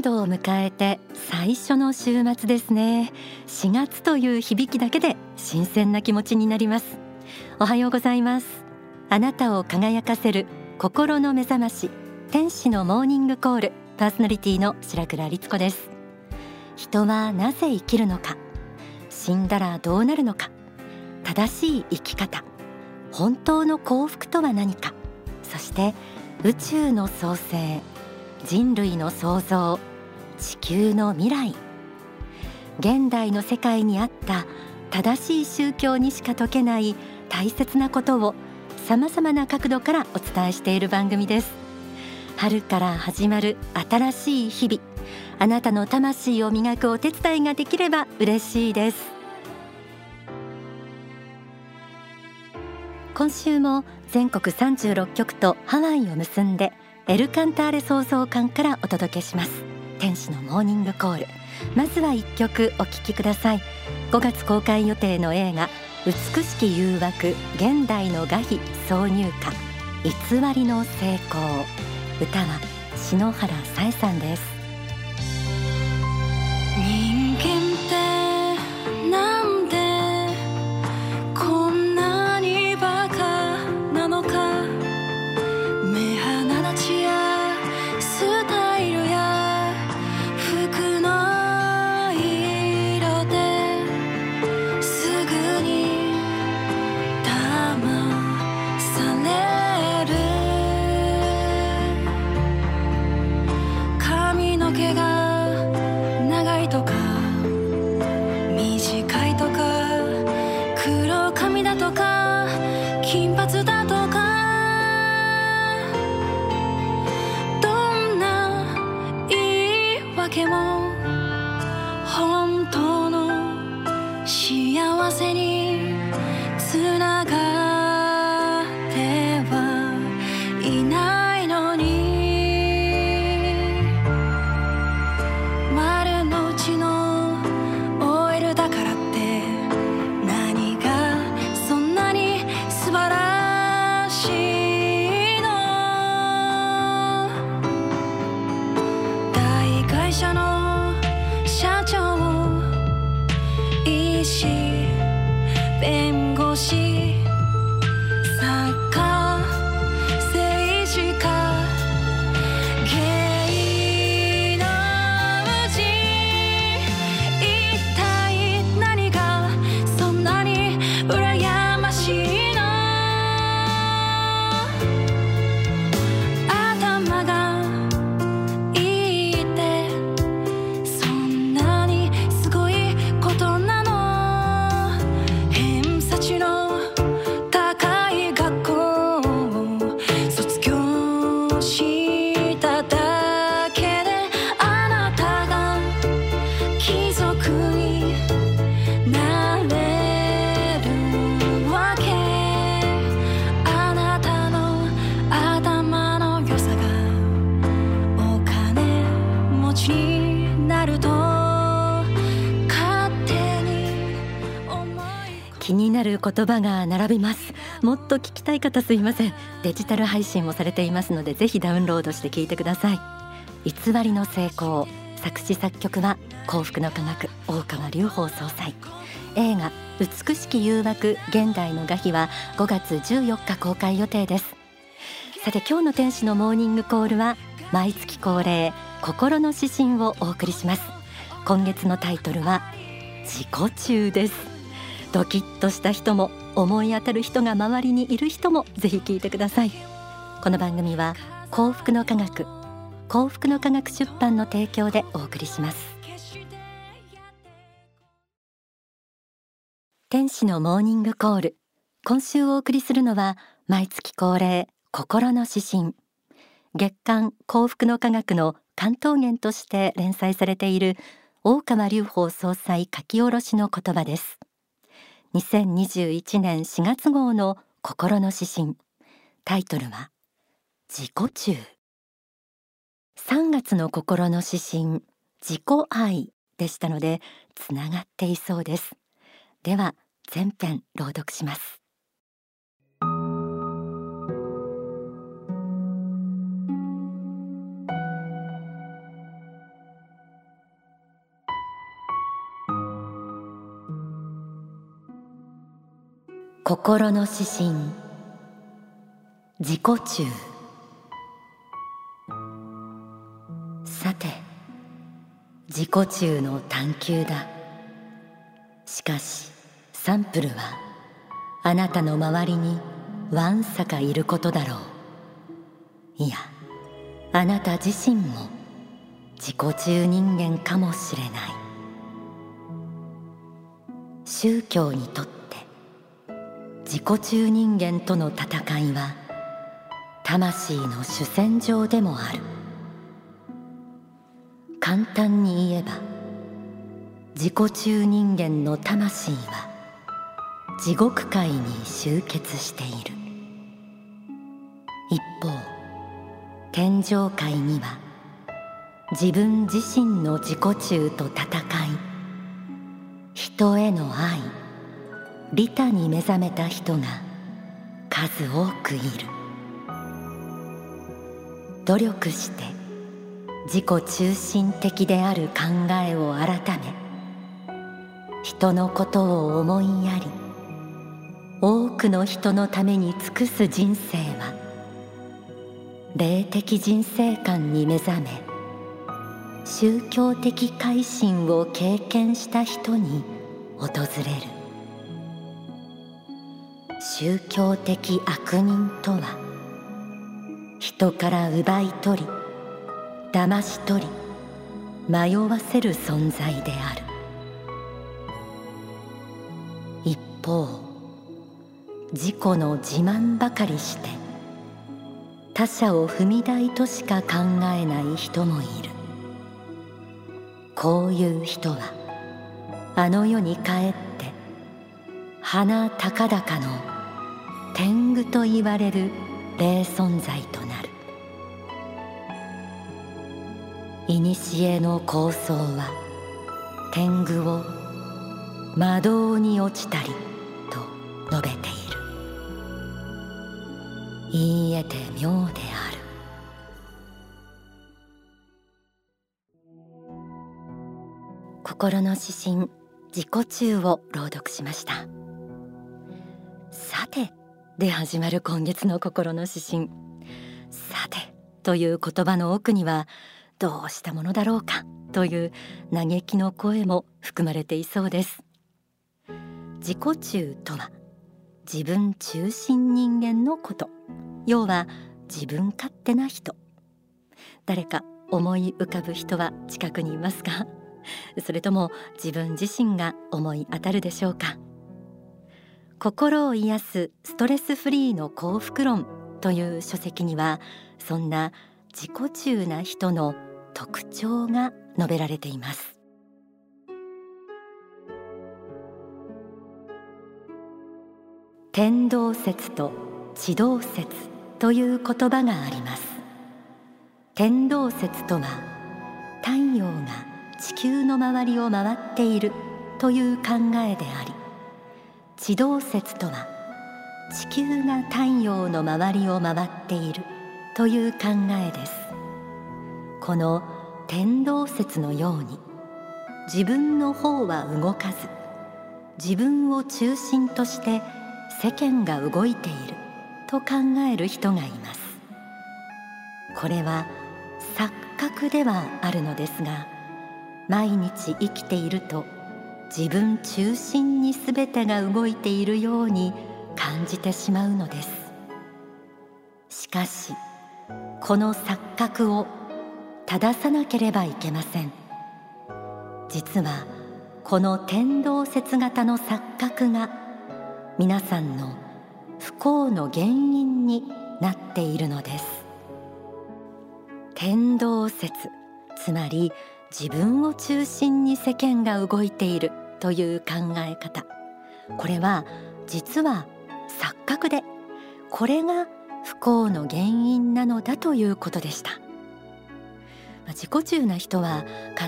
年度を迎えて最初の週末ですね。4月という響きだけで新鮮な気持ちになります。おはようございます。あなたを輝かせる心の目覚まし天使のモーニングコールパーソナリティの白倉律子です。人はなぜ生きるのか死んだらどうなるのか正しい生き方本当の幸福とは何かそして宇宙の創生人類の創造地球の未来。現代の世界にあった正しい宗教にしか解けない大切なことをさまざまな角度からお伝えしている番組です。春から始まる新しい日々あなたの魂を磨くお手伝いができれば嬉しいです。今週も全国36局とハワイを結んでエルカンターレ創造館からお届けします。天使のモーニングコール。まずは一曲お聴きください。5月公開予定の映画美しき誘惑現代の画碑挿入歌。偽りの成功。歌は篠原さえさんです。言葉が並びます。もっと聞きたい方すいません。デジタル配信もされていますのでぜひダウンロードして聞いてください。偽りの成功。作詞作曲は幸福の科学大川隆法総裁。映画美しき誘惑現代の画碑は5月14日公開予定です。さて今日の天使のモーニングコールは毎月恒例心の指針をお送りします。今月のタイトルは自己中です。ドキッとした人も思い当たる人が周りにいる人もぜひ聞いてください。この番組は幸福の科学幸福の科学出版の提供でお送りします。天使のモーニングコール。今週お送りするのは毎月恒例心の指針。月刊幸福の科学の関東源として連載されている大川隆法総裁書き下ろしの言葉です。2021年4月号の心の指針。タイトルは自己中。3月の心の指針自己愛でしたのでつながっていそうです。では全編朗読します。心の指針。自己中。さて自己中の探求だ。しかしサンプルはあなたの周りにわんさかいることだろう。いやあなた自身も自己中人間かもしれない。宗教にとって自己中人間との戦いは魂の主戦場でもある。簡単に言えば自己中人間の魂は地獄界に集結している。一方天上界には自分自身の自己中と戦い人への愛利他に目覚めた人が数多くいる。努力して自己中心的である考えを改め人のことを思いやり多くの人のために尽くす人生は霊的人生観に目覚め宗教的改心を経験した人に訪れる。宗教的悪人とは人から奪い取り騙し取り迷わせる存在である。一方自己の自慢ばかりして他者を踏み台としか考えない人もいる。こういう人はあの世に帰って鼻高々の天狗と言われる霊存在となる。古の構想は天狗を魔道に落ちたりと述べている。言い得て妙である。心の指針自己中を朗読しました。さてで始まる今月の心の指針。さてという言葉の奥にはどうしたものだろうかという嘆きの声も含まれていそうです。自己中とは自分中心人間のこと。要は自分勝手な人。誰か思い浮かぶ人は近くにいますか？それとも自分自身が思い当たるでしょうか？心を癒すストレスフリーの幸福論という書籍にはそんな自己中な人の特徴が述べられています。天動説と地動説という言葉があります。天動説とは太陽が地球の周りを回っているという考えであり地動説とは地球が太陽の周りを回っているという考えです。この天動説のように自分の方は動かず自分を中心として世間が動いていると考える人がいます。これは錯覚ではあるのですが毎日生きていると自分中心に全てが動いているように感じてしまうのです。しかしこの錯覚を正さなければいけません。実はこの天動説型の錯覚が皆さんの不幸の原因になっているのです。天動説つまり自分を中心に世間が動いているという考え方。これは実は錯覚でこれが不幸の原因なのだということでした。自己中な人は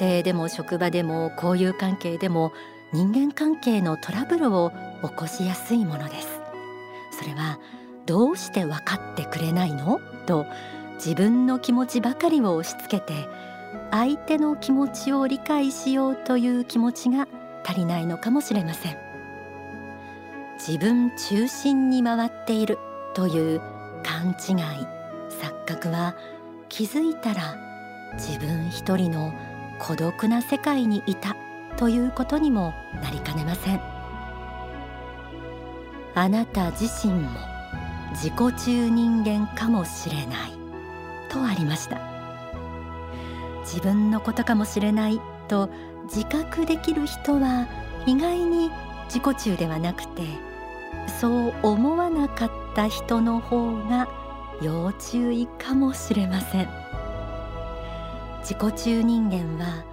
家庭でも職場でも交友関係でも人間関係のトラブルを起こしやすいものです。それはどうして分かってくれないの？と自分の気持ちばかりを押し付けて相手の気持ちを理解しようという気持ちが足りないのかもしれません。自分中心に回っているという勘違い錯覚は気づいたら自分一人の孤独な世界にいたということにもなりかねません。あなた自身も自己中人間かもしれないとありました。自分のことかもしれないと自覚できる人は意外に自己中ではなくてそう思わなかった人の方が要注意かもしれません。自己中人間は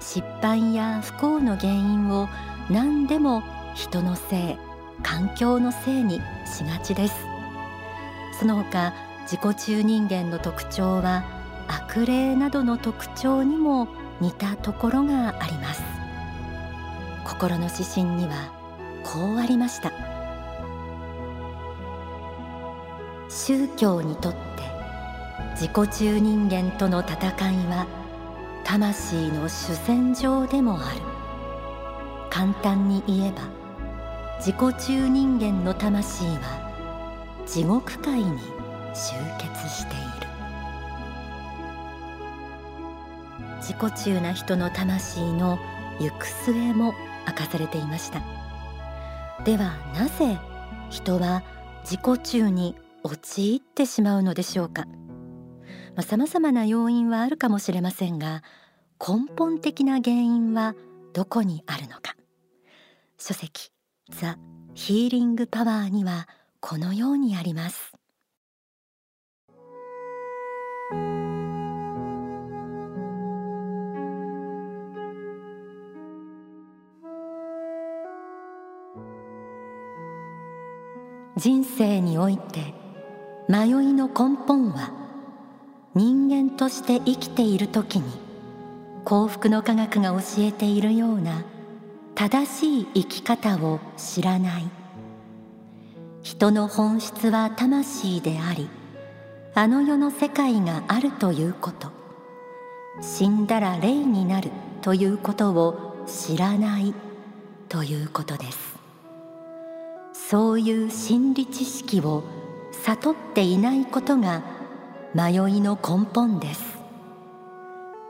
失敗や不幸の原因を何でも人のせい環境のせいにしがちです。その他自己中人間の特徴は悪霊などの特徴にも似たところがあります。心の指針にはこうありました。宗教にとって自己中人間との戦いは魂の主戦場でもある。簡単に言えば自己中人間の魂は地獄界に集結している。自己中な人の魂の行く末も明かされていました。ではなぜ人は自己中に陥ってしまうのでしょうか。さまざ、まな要因はあるかもしれませんが根本的な原因はどこにあるのか。書籍ザ・ヒーリング・パワーにはこのようにあります。人生において迷いの根本は人間として生きている時に幸福の科学が教えているような正しい生き方を知らない。人の本質は魂でありあの世の世界があるということ。死んだら霊になるということを知らないということです。そういう心理知識を悟っていないことが迷いの根本です。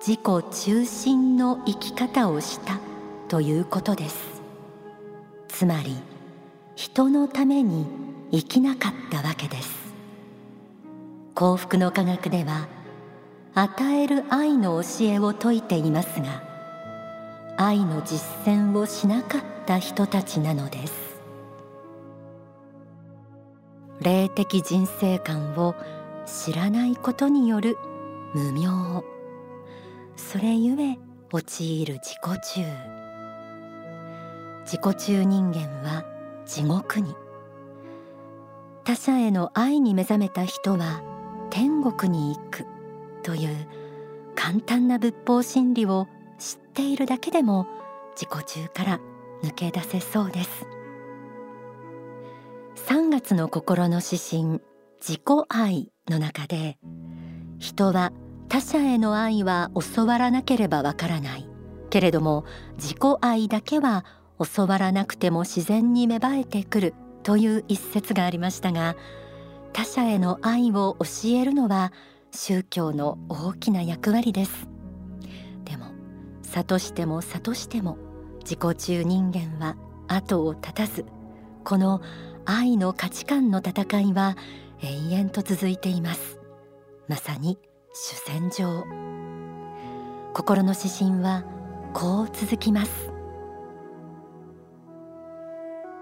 自己中心の生き方をしたということです。つまり人のために生きなかったわけです。幸福の科学では与える愛の教えを説いていますが愛の実践をしなかった人たちなのです。霊的人生観を知らないことによる無明。それゆえ陥る自己中。自己中人間は地獄に。他者への愛に目覚めた人は天国に行く。という簡単な仏法真理を知っているだけでも自己中から抜け出せそうです。3月の心の指針自己愛の中で人は他者への愛は教わらなければわからない。けれども自己愛だけは教わらなくても自然に芽生えてくるという一節がありましたが他者への愛を教えるのは宗教の大きな役割です。でも諭しても諭しても自己中人間は後を絶たずこの愛の価値観の戦いは永遠と続いています。まさに主戦場。心の指針はこう続きます。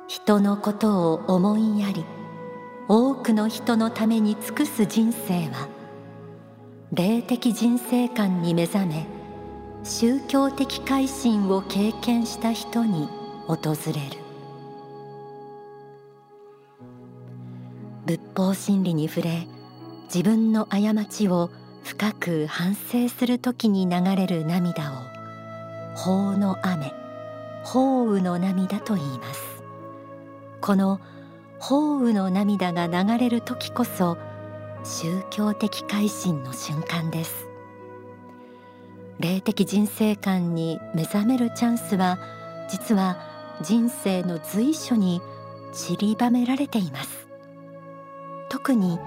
人のことを思いやり多くの人のために尽くす人生は霊的人生観に目覚め宗教的改心を経験した人に訪れる。仏法真理に触れ自分の過ちを深く反省する時に流れる涙を法の雨法雨の涙と言います。この法雨の涙が流れる時こそ宗教的改心の瞬間です。霊的人生観に目覚めるチャンスは実は人生の随所に散りばめられています。特に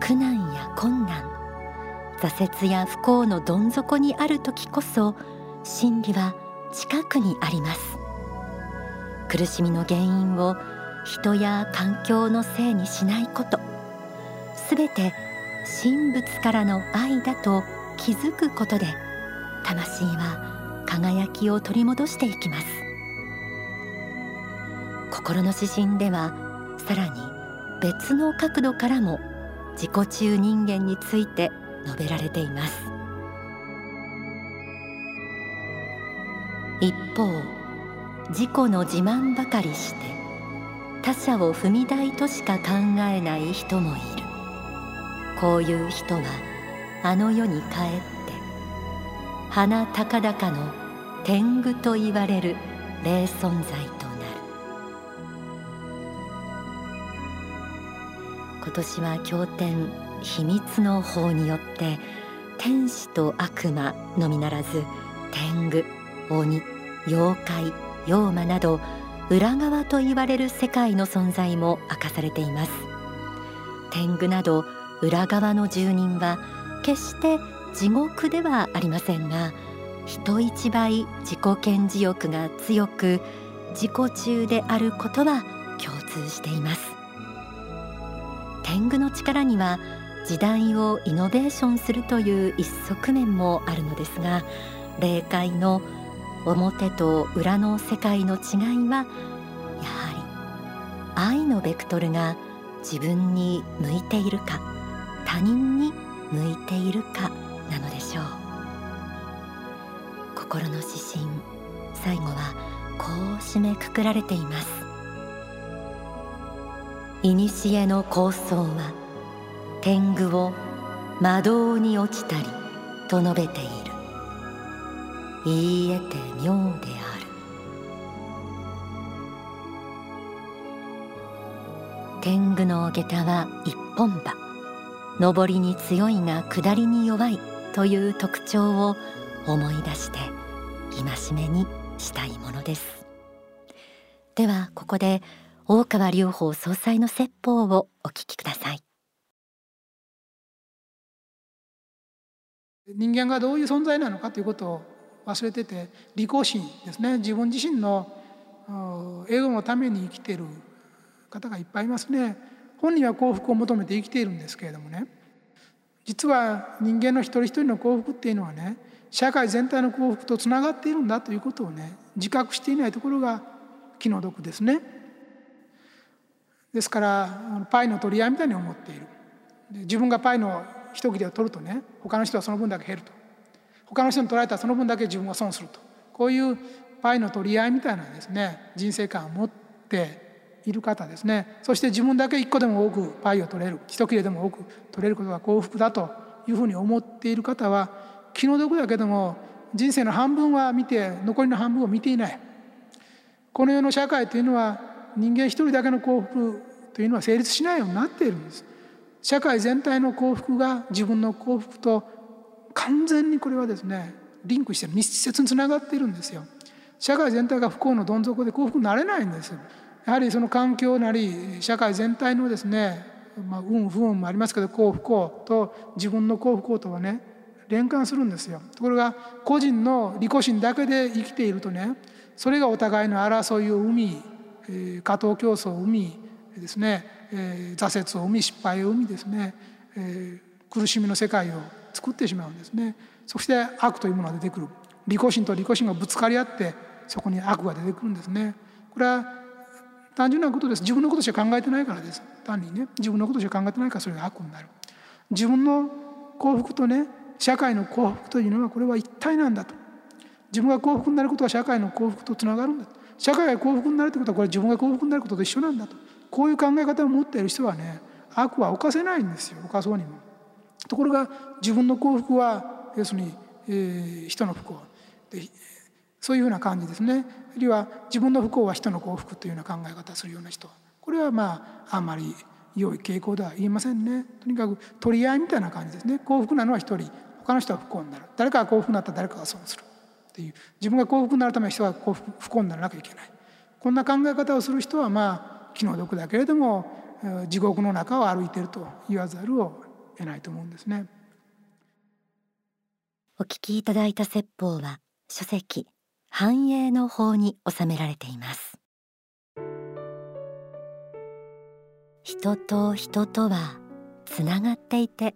苦難や困難挫折や不幸のどん底にある時こそ真理は近くにあります。苦しみの原因を人や環境のせいにしないこと。すべて神仏からの愛だと気づくことで魂は輝きを取り戻していきます。心の指針ではさらに別の角度からも自己中人間について述べられています。一方自己の自慢ばかりして他者を踏み台としか考えない人もいる。こういう人はあの世に帰って花高々の天狗と言われる霊存在と今年は経典秘密の法によって天使と悪魔のみならず天狗鬼妖怪妖魔など裏側と言われる世界の存在も明かされています。天狗など裏側の住人は決して地獄ではありませんが人一倍自己顕示欲が強く自己中であることは共通しています。天狗の力には時代をイノベーションするという一側面もあるのですが霊界の表と裏の世界の違いはやはり愛のベクトルが自分に向いているか他人に向いているかなのでしょう。心の指針最後はこう締めくくられています。古の構想は天狗を魔道に落ちたりと述べている。言い得て妙である。天狗の下駄は一本歯上りに強いが下りに弱いという特徴を思い出して戒めにしたいものです。ではここで大川隆法総裁の説法をお聞きください。人間がどういう存在なのかということを忘れてて利己心ですね。自分自身のエゴのために生きている方がいっぱいいますね。本人は幸福を求めて生きているんですけれどもね。実は人間の一人一人の幸福っていうのはね社会全体の幸福とつながっているんだということをね自覚していないところが気の毒ですね。ですからパイの取り合いみたいに思っている。自分がパイの一切れを取るとね他の人はその分だけ減ると。他の人に取られたらその分だけ自分が損すると。こういうパイの取り合いみたいなですね人生観を持っている方ですね。そして自分だけ一個でも多くパイを取れる一切れでも多く取れることが幸福だというふうに思っている方は気の毒だけども人生の半分は見て残りの半分を見ていない。この世の社会というのは人間一人だけの幸福というのは成立しないようになっているんです。社会全体の幸福が自分の幸福と完全にこれはですねリンクして密接につながっているんですよ。社会全体が不幸のどん底で幸福になれないんですやはりその環境なり社会全体のですね、まあ、運不運もありますけど幸不幸と自分の幸不幸とはね連関するんですよ。ところが個人の利己心だけで生きているとねそれがお互いの争いを生み、過当競争を生みですね、挫折を生み失敗を生みですね、苦しみの世界を作ってしまうんですね。そして悪というものが出てくる。利己心と利己心がぶつかり合ってそこに悪が出てくるんですね。これは単純なことです。自分のことしか考えてないからです。単にね。自分のことしか考えてないからそれが悪になる。自分の幸福とね社会の幸福というのはこれは一体なんだと。自分が幸福になることは社会の幸福とつながるんだと。社会が幸福になるということはこれ自分が幸福になることと一緒なんだと。こういう考え方を持っている人はね悪は犯せないんですよ。犯そうにも。ところが自分の幸福は要するに、えー、人の不幸。そういうふうな感じですね。あるいは自分の不幸は人の幸福というような考え方をするような人。これはまああんまり良い傾向では言いませんね。とにかく取り合いみたいな感じですね。幸福なのは一人。他の人は不幸になる。誰かが幸福になったら誰かが損する。っていう。自分が幸福になるために人は幸福不幸にならなきゃいけない。こんな考え方をする人はまあ気の毒だけれども地獄の中を歩いていると言わざるを得ないと思うんですね。お聞きいただいた説法は書籍繁栄の法に収められています。人と人とはつながっていて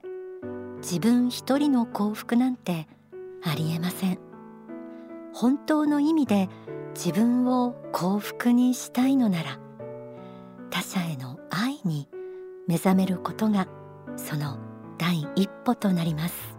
自分一人の幸福なんてありえません。本当の意味で自分を幸福にしたいのなら他者への愛に目覚めることがその第一歩となります。